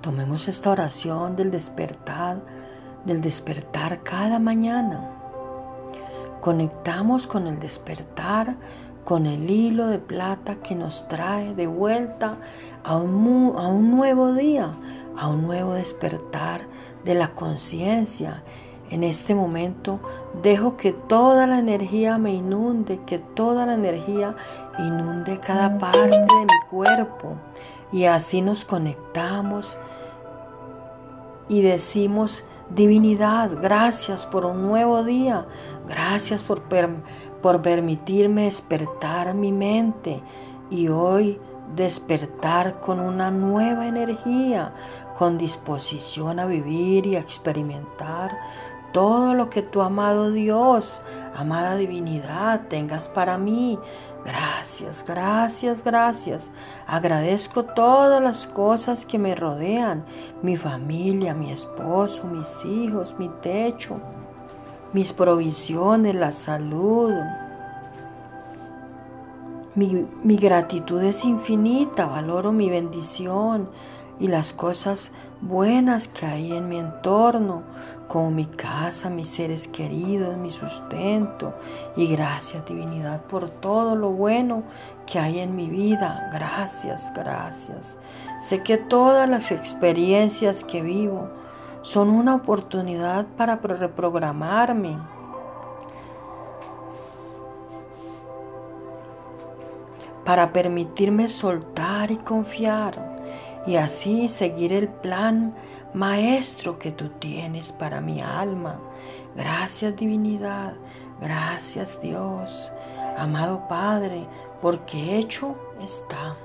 Tomemos esta oración del despertar, del despertar cada mañana. Conectamos con el despertar, con el hilo de plata que nos trae de vuelta a un, a un nuevo día, a un nuevo despertar de la conciencia. En este momento dejo que toda la energía me inunde, que toda la energía inunde cada parte de mi cuerpo. Y así nos conectamos y decimos, divinidad, gracias por un nuevo día, gracias por, por permitirme despertar mi mente y hoy despertar con una nueva energía, con disposición a vivir y a experimentar todo lo que tu amado Dios, amada divinidad, tengas para mí. Gracias, gracias, gracias. Agradezco todas las cosas que me rodean, mi familia, mi esposo, mis hijos, mi techo, mis provisiones, la salud. Mi, mi gratitud es infinita, valoro mi bendición, y las cosas buenas que hay en mi entorno, como mi casa, mis seres queridos, mi sustento. Y gracias divinidad por todo lo bueno que hay en mi vida. Gracias, gracias. Sé que todas las experiencias que vivo son una oportunidad para reprogramarme. Para permitirme soltar y confiar y así seguir el plan maestro que tú tienes para mi alma. Gracias divinidad, gracias Dios, amado Padre, porque hecho está.